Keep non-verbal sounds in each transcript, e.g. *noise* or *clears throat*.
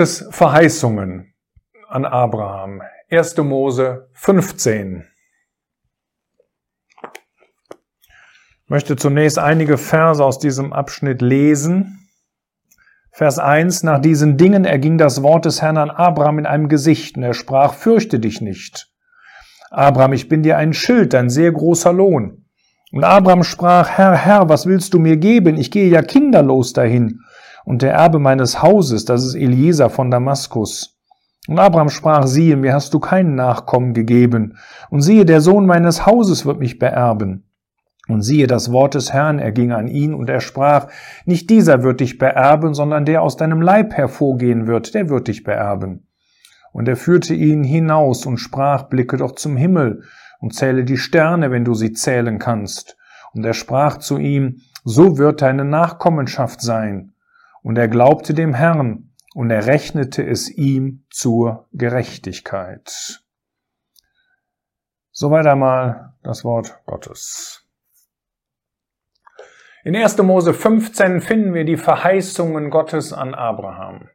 Gottes Verheißungen an Abraham. 1. Mose 15. Ich möchte zunächst einige Verse aus diesem Abschnitt lesen. Vers 1. Nach diesen Dingen erging das Wort des Herrn an Abraham in einem Gesicht, und er sprach, fürchte dich nicht. Abraham, ich bin dir ein Schild, ein sehr großer Lohn. Und Abraham sprach, Herr, Herr, was willst du mir geben? Ich gehe ja kinderlos dahin und der Erbe meines Hauses, das ist Eliezer von Damaskus. Und Abraham sprach, siehe, mir hast du keinen Nachkommen gegeben, und siehe, der Sohn meines Hauses wird mich beerben. Und siehe, das Wort des Herrn erging an ihn, und er sprach, nicht dieser wird dich beerben, sondern der aus deinem Leib hervorgehen wird, der wird dich beerben. Und er führte ihn hinaus und sprach, blicke doch zum Himmel und zähle die Sterne, wenn du sie zählen kannst. Und er sprach zu ihm, so wird deine Nachkommenschaft sein. Und er glaubte dem Herrn, und er rechnete es ihm zur Gerechtigkeit. Soweit einmal das Wort Gottes. In 1. Mose 15 finden wir die Verheißungen Gottes an Abraham.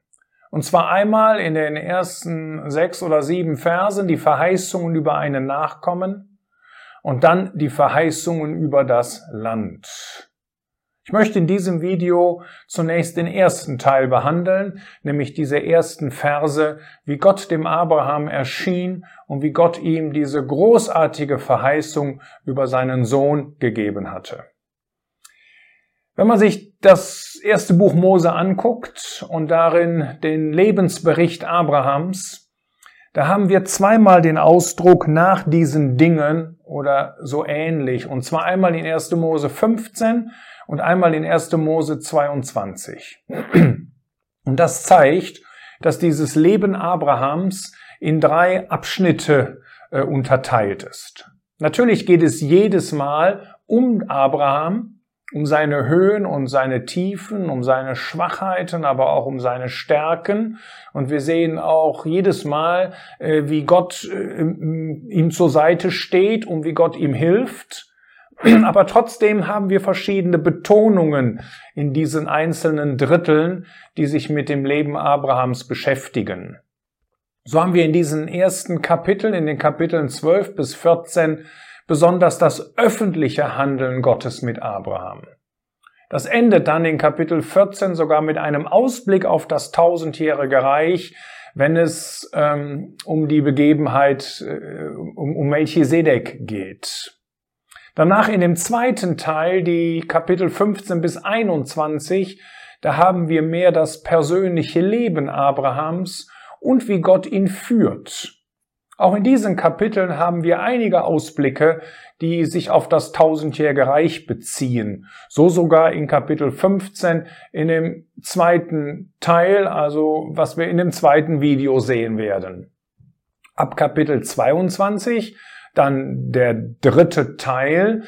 Und zwar einmal in den ersten sechs oder sieben Versen die Verheißungen über einen Nachkommen und dann die Verheißungen über das Land. Ich möchte in diesem Video zunächst den ersten Teil behandeln, nämlich diese ersten Verse, wie Gott dem Abraham erschien und wie Gott ihm diese großartige Verheißung über seinen Sohn gegeben hatte. Wenn man sich das erste Buch Mose anguckt und darin den Lebensbericht Abrahams, da haben wir zweimal den Ausdruck nach diesen Dingen oder so ähnlich. Und zwar einmal in 1. Mose 15 und einmal in 1. Mose 22. *clears throat* Und das zeigt, dass dieses Leben Abrahams in drei Abschnitte äh, unterteilt ist. Natürlich geht es jedes Mal um Abraham, um seine Höhen und seine Tiefen, um seine Schwachheiten, aber auch um seine Stärken. Und wir sehen auch jedes Mal, äh, wie Gott äh, ihm zur Seite steht und wie Gott ihm hilft. *clears throat* Aber trotzdem haben wir verschiedene Betonungen in diesen einzelnen Dritteln, die sich mit dem Leben Abrahams beschäftigen. So haben wir in diesen ersten Kapiteln, in den Kapiteln 12 bis 14, besonders das öffentliche Handeln Gottes mit Abraham. Das endet dann in Kapitel 14 sogar mit einem Ausblick auf das tausendjährige Reich, wenn es ähm, um die Begebenheit äh, um, um Melchisedek geht. Danach in dem zweiten Teil, die Kapitel 15 bis 21, da haben wir mehr das persönliche Leben Abrahams und wie Gott ihn führt. Auch in diesen Kapiteln haben wir einige Ausblicke, die sich auf das tausendjährige Reich beziehen. So sogar in Kapitel 15 in dem zweiten Teil, also was wir in dem zweiten Video sehen werden. Ab Kapitel 22 dann der dritte Teil,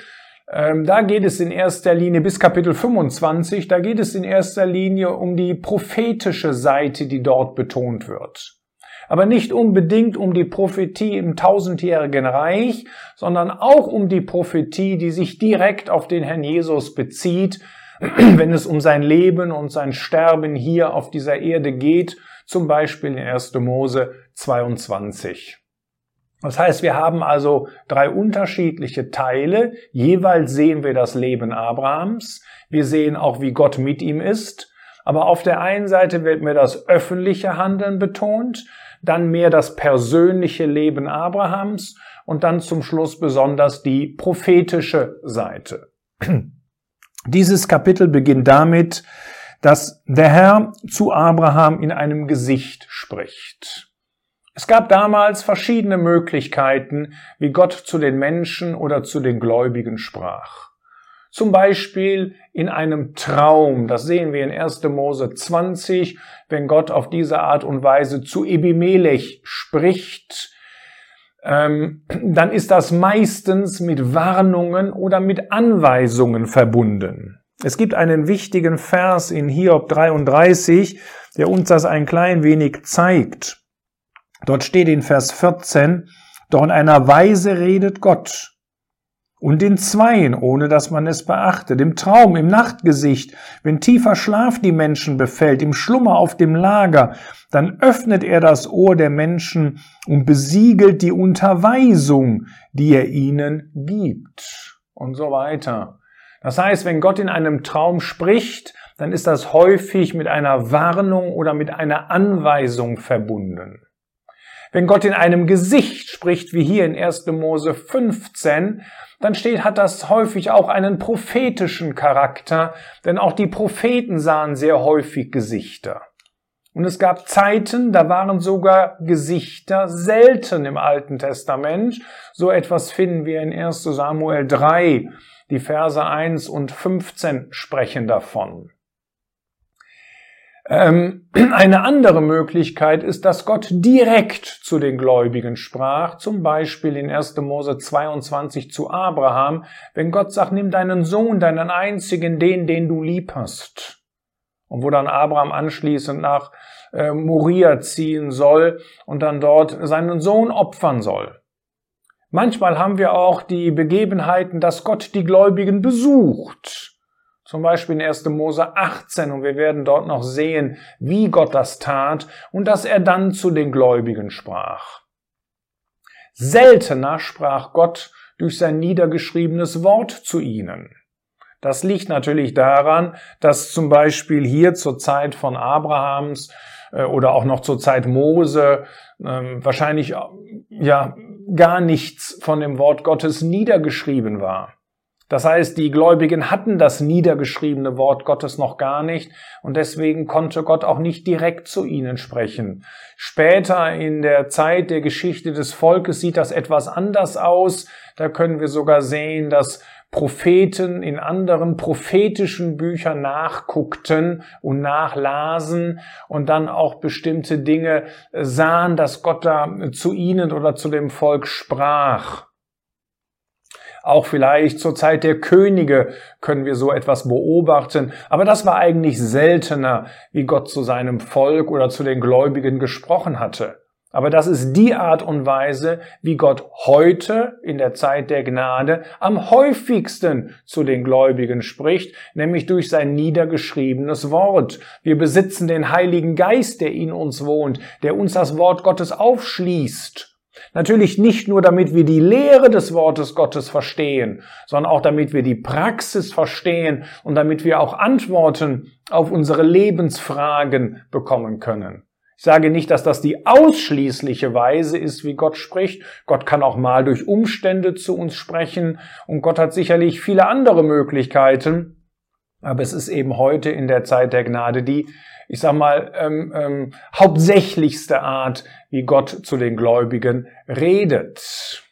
ähm, da geht es in erster Linie bis Kapitel 25, da geht es in erster Linie um die prophetische Seite, die dort betont wird. Aber nicht unbedingt um die Prophetie im tausendjährigen Reich, sondern auch um die Prophetie, die sich direkt auf den Herrn Jesus bezieht, *clears throat* wenn es um sein Leben und sein Sterben hier auf dieser Erde geht, zum Beispiel in 1. Mose 22. Das heißt, wir haben also drei unterschiedliche Teile. Jeweils sehen wir das Leben Abrahams. Wir sehen auch, wie Gott mit ihm ist. Aber auf der einen Seite wird mir das öffentliche Handeln betont, dann mehr das persönliche Leben Abrahams und dann zum Schluss besonders die prophetische Seite. *clears throat* Dieses Kapitel beginnt damit, dass der Herr zu Abraham in einem Gesicht spricht. Es gab damals verschiedene Möglichkeiten, wie Gott zu den Menschen oder zu den Gläubigen sprach. Zum Beispiel in einem Traum, das sehen wir in 1. Mose 20, wenn Gott auf diese Art und Weise zu Ebimelech spricht, ähm, dann ist das meistens mit Warnungen oder mit Anweisungen verbunden. Es gibt einen wichtigen Vers in Hiob 33, der uns das ein klein wenig zeigt. Dort steht in Vers 14, doch in einer Weise redet Gott. Und in Zweien, ohne dass man es beachtet, im Traum, im Nachtgesicht, wenn tiefer Schlaf die Menschen befällt, im Schlummer auf dem Lager, dann öffnet er das Ohr der Menschen und besiegelt die Unterweisung, die er ihnen gibt und so weiter. Das heißt, wenn Gott in einem Traum spricht, dann ist das häufig mit einer Warnung oder mit einer Anweisung verbunden. Wenn Gott in einem Gesicht spricht, wie hier in 1. Mose 15, dann steht, hat das häufig auch einen prophetischen Charakter, denn auch die Propheten sahen sehr häufig Gesichter. Und es gab Zeiten, da waren sogar Gesichter selten im Alten Testament. So etwas finden wir in 1 Samuel 3. Die Verse 1 und 15 sprechen davon. Ähm, *clears throat* eine andere Möglichkeit ist, dass Gott direkt zu den Gläubigen sprach, zum Beispiel in 1. Mose 22 zu Abraham, wenn Gott sagt, nimm deinen Sohn, deinen einzigen, den, den du lieb hast. Und wo dann Abraham anschließend nach äh, Moria ziehen soll und dann dort seinen Sohn opfern soll. Manchmal haben wir auch die Begebenheiten, dass Gott die Gläubigen besucht zum Beispiel in 1. Mose 18 und wir werden dort noch sehen, wie Gott das tat und dass er dann zu den Gläubigen sprach. Seltener sprach Gott durch sein niedergeschriebenes Wort zu ihnen. Das liegt natürlich daran, dass zum Beispiel hier zur Zeit von Abrahams äh, oder auch noch zur Zeit Mose ähm, wahrscheinlich ja gar nichts von dem Wort Gottes niedergeschrieben war. Das heißt, die Gläubigen hatten das niedergeschriebene Wort Gottes noch gar nicht und deswegen konnte Gott auch nicht direkt zu ihnen sprechen. Später in der Zeit der Geschichte des Volkes sieht das etwas anders aus. Da können wir sogar sehen, dass Propheten in anderen prophetischen Büchern nachguckten und nachlasen und dann auch bestimmte Dinge sahen, dass Gott da zu ihnen oder zu dem Volk sprach. Auch vielleicht zur Zeit der Könige können wir so etwas beobachten. Aber das war eigentlich seltener, wie Gott zu seinem Volk oder zu den Gläubigen gesprochen hatte. Aber das ist die Art und Weise, wie Gott heute in der Zeit der Gnade am häufigsten zu den Gläubigen spricht, nämlich durch sein niedergeschriebenes Wort. Wir besitzen den Heiligen Geist, der in uns wohnt, der uns das Wort Gottes aufschließt Natürlich nicht nur, damit wir die Lehre des Wortes Gottes verstehen, sondern auch damit wir die Praxis verstehen und damit wir auch Antworten auf unsere Lebensfragen bekommen können. Ich sage nicht, dass das die ausschließliche Weise ist, wie Gott spricht. Gott kann auch mal durch Umstände zu uns sprechen und Gott hat sicherlich viele andere Möglichkeiten. Aber es ist eben heute in der Zeit der Gnade die ich sag mal, ähm, ähm, hauptsächlichste Art, wie Gott zu den Gläubigen redet.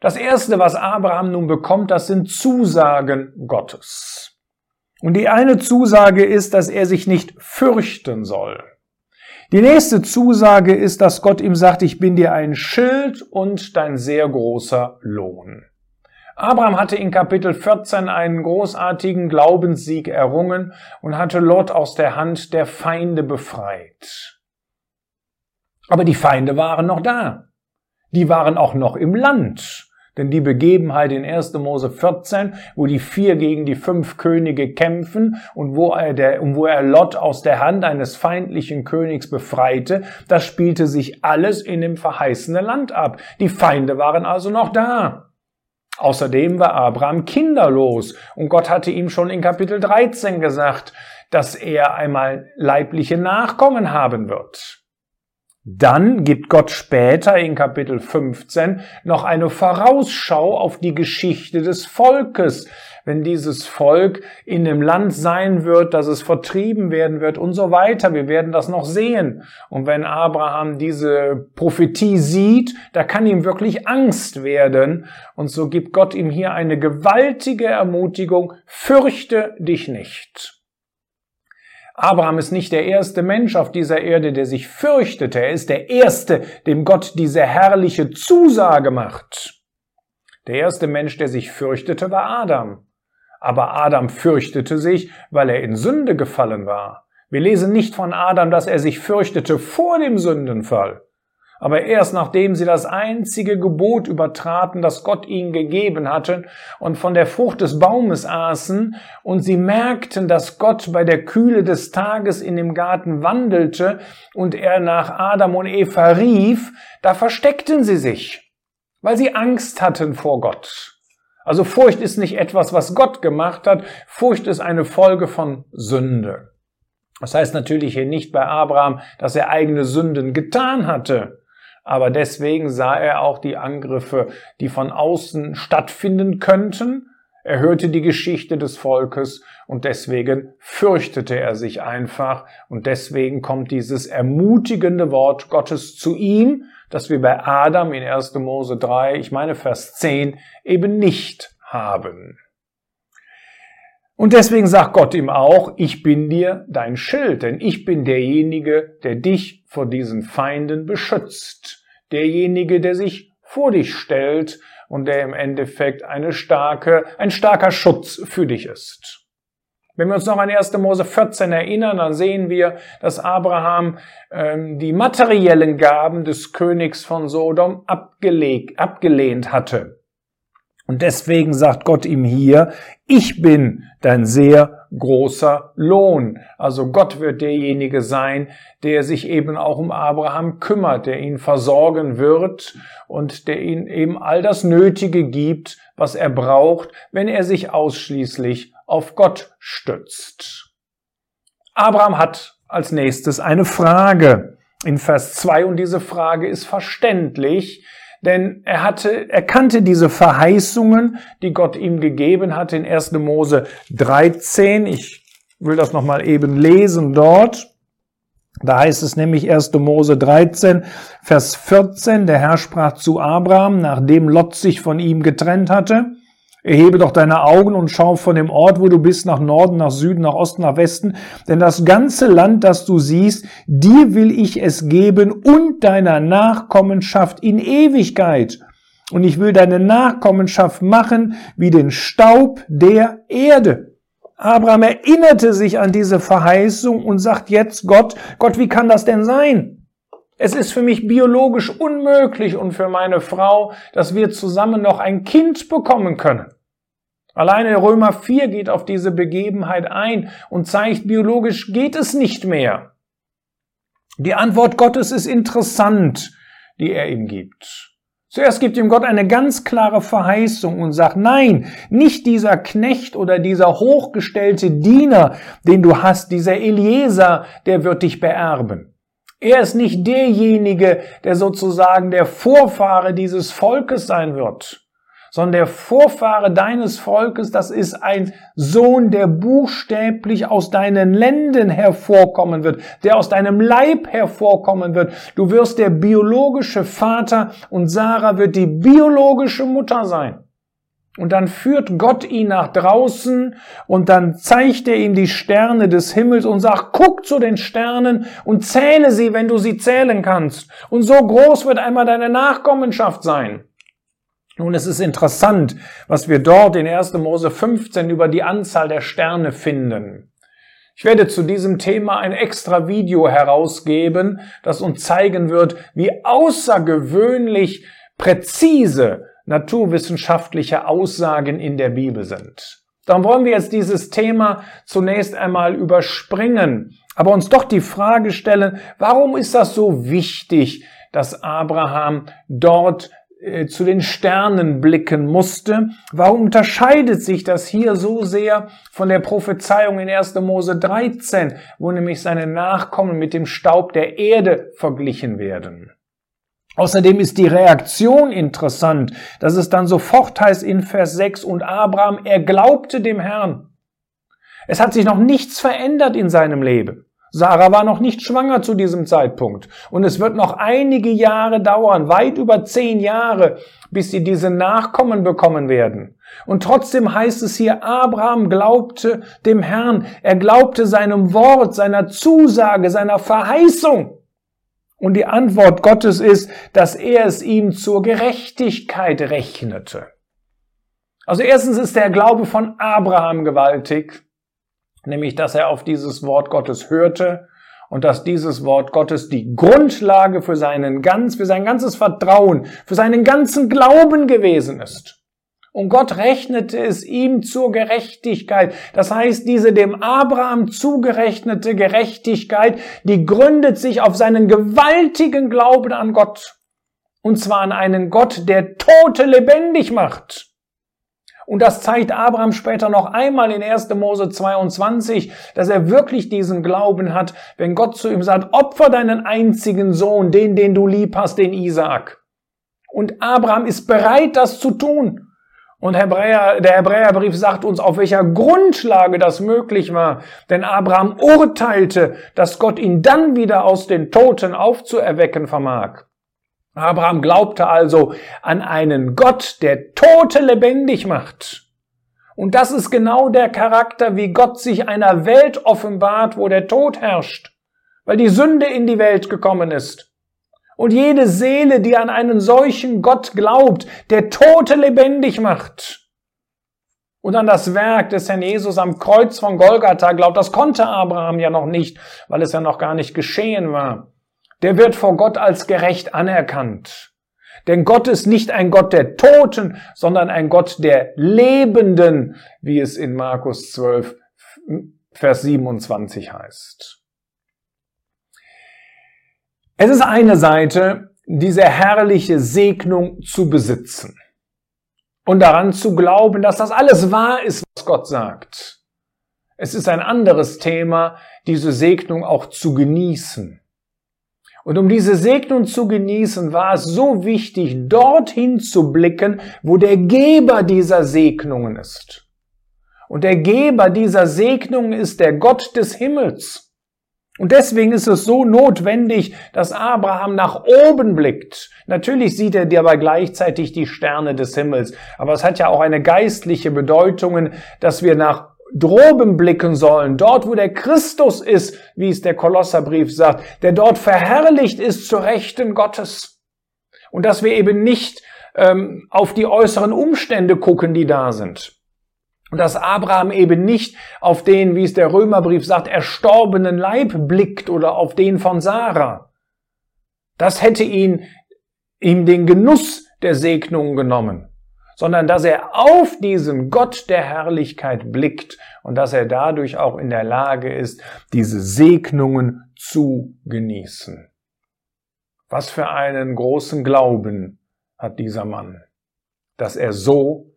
Das erste, was Abraham nun bekommt, das sind Zusagen Gottes. Und die eine Zusage ist, dass er sich nicht fürchten soll. Die nächste Zusage ist, dass Gott ihm sagt, ich bin dir ein Schild und dein sehr großer Lohn. Abraham hatte in Kapitel 14 einen großartigen Glaubenssieg errungen und hatte Lot aus der Hand der Feinde befreit. Aber die Feinde waren noch da. Die waren auch noch im Land. Denn die Begebenheit in 1. Mose 14, wo die vier gegen die fünf Könige kämpfen und wo er, der, wo er Lot aus der Hand eines feindlichen Königs befreite, das spielte sich alles in dem verheißenen Land ab. Die Feinde waren also noch da. Außerdem war Abraham kinderlos und Gott hatte ihm schon in Kapitel 13 gesagt, dass er einmal leibliche Nachkommen haben wird. Dann gibt Gott später in Kapitel 15 noch eine Vorausschau auf die Geschichte des Volkes, wenn dieses Volk in dem Land sein wird, dass es vertrieben werden wird und so weiter. Wir werden das noch sehen. Und wenn Abraham diese Prophetie sieht, da kann ihm wirklich Angst werden. Und so gibt Gott ihm hier eine gewaltige Ermutigung, fürchte dich nicht. Abraham ist nicht der erste Mensch auf dieser Erde, der sich fürchtete. Er ist der erste, dem Gott diese herrliche Zusage macht. Der erste Mensch, der sich fürchtete, war Adam. Aber Adam fürchtete sich, weil er in Sünde gefallen war. Wir lesen nicht von Adam, dass er sich fürchtete vor dem Sündenfall. Aber erst nachdem sie das einzige Gebot übertraten, das Gott ihnen gegeben hatte, und von der Frucht des Baumes aßen, und sie merkten, dass Gott bei der Kühle des Tages in dem Garten wandelte und er nach Adam und Eva rief, da versteckten sie sich, weil sie Angst hatten vor Gott. Also Furcht ist nicht etwas, was Gott gemacht hat, Furcht ist eine Folge von Sünde. Das heißt natürlich hier nicht bei Abraham, dass er eigene Sünden getan hatte aber deswegen sah er auch die Angriffe, die von außen stattfinden könnten. Er hörte die Geschichte des Volkes und deswegen fürchtete er sich einfach und deswegen kommt dieses ermutigende Wort Gottes zu ihm, das wir bei Adam in 1. Mose 3, ich meine Vers 10, eben nicht haben. Und deswegen sagt Gott ihm auch, ich bin dir dein Schild, denn ich bin derjenige, der dich vor diesen Feinden beschützt. Derjenige, der sich vor dich stellt und der im Endeffekt eine starke, ein starker Schutz für dich ist. Wenn wir uns noch an 1. Mose 14 erinnern, dann sehen wir, dass Abraham ähm, die materiellen Gaben des Königs von Sodom abgelegt, abgelehnt hatte. Und deswegen sagt Gott ihm hier, ich bin dein sehr großer Lohn. Also Gott wird derjenige sein, der sich eben auch um Abraham kümmert, der ihn versorgen wird und der ihn eben all das Nötige gibt, was er braucht, wenn er sich ausschließlich auf Gott stützt. Abraham hat als nächstes eine Frage in Vers 2 und diese Frage ist verständlich, denn er hatte, er kannte diese Verheißungen, die Gott ihm gegeben hatte in 1. Mose 13. Ich will das nochmal eben lesen dort. Da heißt es nämlich 1. Mose 13, Vers 14, der Herr sprach zu Abraham, nachdem Lot sich von ihm getrennt hatte, Erhebe doch deine Augen und schau von dem Ort, wo du bist, nach Norden, nach Süden, nach Osten, nach Westen. Denn das ganze Land, das du siehst, dir will ich es geben und deiner Nachkommenschaft in Ewigkeit. Und ich will deine Nachkommenschaft machen wie den Staub der Erde. Abraham erinnerte sich an diese Verheißung und sagt jetzt Gott, Gott, wie kann das denn sein? Es ist für mich biologisch unmöglich und für meine Frau, dass wir zusammen noch ein Kind bekommen können. Alleine Römer 4 geht auf diese Begebenheit ein und zeigt, biologisch geht es nicht mehr. Die Antwort Gottes ist interessant, die er ihm gibt. Zuerst gibt ihm Gott eine ganz klare Verheißung und sagt, nein, nicht dieser Knecht oder dieser hochgestellte Diener, den du hast, dieser Eliezer, der wird dich beerben. Er ist nicht derjenige, der sozusagen der Vorfahre dieses Volkes sein wird sondern der Vorfahre deines Volkes, das ist ein Sohn, der buchstäblich aus deinen Lenden hervorkommen wird, der aus deinem Leib hervorkommen wird. Du wirst der biologische Vater und Sarah wird die biologische Mutter sein. Und dann führt Gott ihn nach draußen und dann zeigt er ihm die Sterne des Himmels und sagt, guck zu den Sternen und zähle sie, wenn du sie zählen kannst. Und so groß wird einmal deine Nachkommenschaft sein. Nun, es ist interessant, was wir dort in 1. Mose 15 über die Anzahl der Sterne finden. Ich werde zu diesem Thema ein extra Video herausgeben, das uns zeigen wird, wie außergewöhnlich präzise naturwissenschaftliche Aussagen in der Bibel sind. Darum wollen wir jetzt dieses Thema zunächst einmal überspringen, aber uns doch die Frage stellen, warum ist das so wichtig, dass Abraham dort äh, zu den Sternen blicken musste. Warum unterscheidet sich das hier so sehr von der Prophezeiung in 1. Mose 13, wo nämlich seine Nachkommen mit dem Staub der Erde verglichen werden? Außerdem ist die Reaktion interessant, dass es dann sofort heißt in Vers 6 und Abraham, er glaubte dem Herrn. Es hat sich noch nichts verändert in seinem Leben. Sarah war noch nicht schwanger zu diesem Zeitpunkt. Und es wird noch einige Jahre dauern, weit über zehn Jahre, bis sie diese Nachkommen bekommen werden. Und trotzdem heißt es hier, Abraham glaubte dem Herrn. Er glaubte seinem Wort, seiner Zusage, seiner Verheißung. Und die Antwort Gottes ist, dass er es ihm zur Gerechtigkeit rechnete. Also erstens ist der Glaube von Abraham gewaltig nämlich dass er auf dieses Wort Gottes hörte und dass dieses Wort Gottes die Grundlage für seinen ganz, für sein ganzes Vertrauen, für seinen ganzen Glauben gewesen ist. Und Gott rechnete es ihm zur Gerechtigkeit. Das heißt, diese dem Abraham zugerechnete Gerechtigkeit, die gründet sich auf seinen gewaltigen Glauben an Gott. Und zwar an einen Gott, der Tote lebendig macht. Und das zeigt Abraham später noch einmal in 1. Mose 22, dass er wirklich diesen Glauben hat, wenn Gott zu ihm sagt, opfer deinen einzigen Sohn, den, den du lieb hast, den Isaak. Und Abraham ist bereit, das zu tun. Und Hebräer, der Hebräerbrief sagt uns, auf welcher Grundlage das möglich war. Denn Abraham urteilte, dass Gott ihn dann wieder aus den Toten aufzuerwecken vermag. Abraham glaubte also an einen Gott, der Tote lebendig macht. Und das ist genau der Charakter, wie Gott sich einer Welt offenbart, wo der Tod herrscht, weil die Sünde in die Welt gekommen ist. Und jede Seele, die an einen solchen Gott glaubt, der Tote lebendig macht, und an das Werk des Herrn Jesus am Kreuz von Golgatha glaubt, das konnte Abraham ja noch nicht, weil es ja noch gar nicht geschehen war der wird vor Gott als gerecht anerkannt. Denn Gott ist nicht ein Gott der Toten, sondern ein Gott der Lebenden, wie es in Markus 12, Vers 27 heißt. Es ist eine Seite, diese herrliche Segnung zu besitzen und daran zu glauben, dass das alles wahr ist, was Gott sagt. Es ist ein anderes Thema, diese Segnung auch zu genießen und um diese Segnung zu genießen, war es so wichtig, dorthin zu blicken, wo der Geber dieser Segnungen ist. Und der Geber dieser Segnungen ist der Gott des Himmels. Und deswegen ist es so notwendig, dass Abraham nach oben blickt. Natürlich sieht er dabei gleichzeitig die Sterne des Himmels, aber es hat ja auch eine geistliche Bedeutung, dass wir nach droben blicken sollen, dort wo der Christus ist, wie es der Kolosserbrief sagt, der dort verherrlicht ist zur Rechten Gottes. Und dass wir eben nicht ähm, auf die äußeren Umstände gucken, die da sind. Und dass Abraham eben nicht auf den, wie es der Römerbrief sagt, erstorbenen Leib blickt oder auf den von Sarah. Das hätte ihn, ihm den Genuss der Segnung genommen sondern dass er auf diesen Gott der Herrlichkeit blickt und dass er dadurch auch in der Lage ist, diese Segnungen zu genießen. Was für einen großen Glauben hat dieser Mann, dass er so,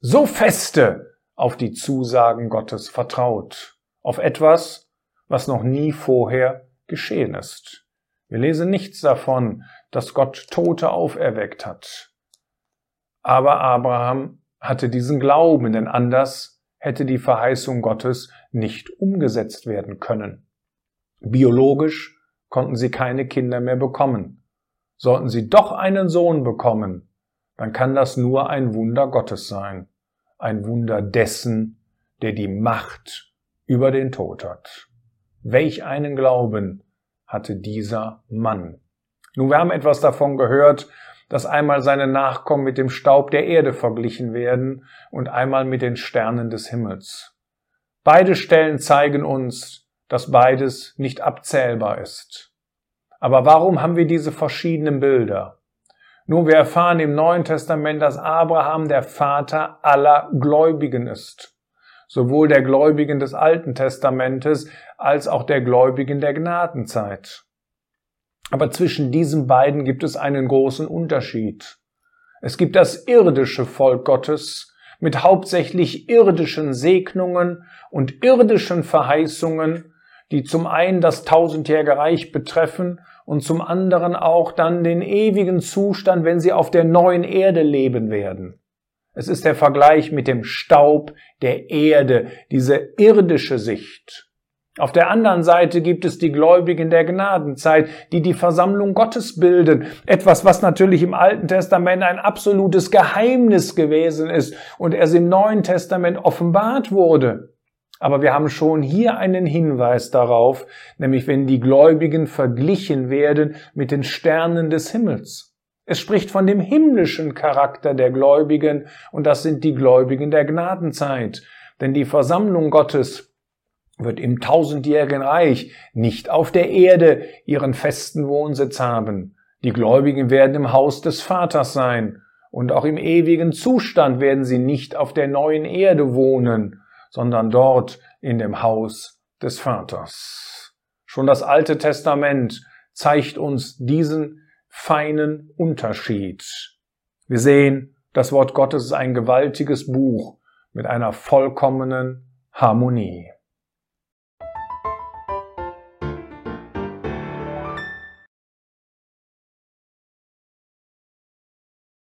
so feste auf die Zusagen Gottes vertraut, auf etwas, was noch nie vorher geschehen ist. Wir lesen nichts davon, dass Gott Tote auferweckt hat. Aber Abraham hatte diesen Glauben, denn anders hätte die Verheißung Gottes nicht umgesetzt werden können. Biologisch konnten sie keine Kinder mehr bekommen. Sollten sie doch einen Sohn bekommen, dann kann das nur ein Wunder Gottes sein, ein Wunder dessen, der die Macht über den Tod hat. Welch einen Glauben hatte dieser Mann. Nun, wir haben etwas davon gehört, dass einmal seine Nachkommen mit dem Staub der Erde verglichen werden und einmal mit den Sternen des Himmels. Beide Stellen zeigen uns, dass beides nicht abzählbar ist. Aber warum haben wir diese verschiedenen Bilder? Nun, wir erfahren im Neuen Testament, dass Abraham der Vater aller Gläubigen ist. Sowohl der Gläubigen des Alten Testamentes als auch der Gläubigen der Gnadenzeit. Aber zwischen diesen beiden gibt es einen großen Unterschied. Es gibt das irdische Volk Gottes mit hauptsächlich irdischen Segnungen und irdischen Verheißungen, die zum einen das tausendjährige Reich betreffen und zum anderen auch dann den ewigen Zustand, wenn sie auf der neuen Erde leben werden. Es ist der Vergleich mit dem Staub der Erde, diese irdische Sicht. Auf der anderen Seite gibt es die Gläubigen der Gnadenzeit, die die Versammlung Gottes bilden. Etwas, was natürlich im Alten Testament ein absolutes Geheimnis gewesen ist und erst im Neuen Testament offenbart wurde. Aber wir haben schon hier einen Hinweis darauf, nämlich wenn die Gläubigen verglichen werden mit den Sternen des Himmels. Es spricht von dem himmlischen Charakter der Gläubigen und das sind die Gläubigen der Gnadenzeit. Denn die Versammlung Gottes wird im tausendjährigen Reich nicht auf der Erde ihren festen Wohnsitz haben. Die Gläubigen werden im Haus des Vaters sein, und auch im ewigen Zustand werden sie nicht auf der neuen Erde wohnen, sondern dort in dem Haus des Vaters. Schon das Alte Testament zeigt uns diesen feinen Unterschied. Wir sehen, das Wort Gottes ist ein gewaltiges Buch mit einer vollkommenen Harmonie.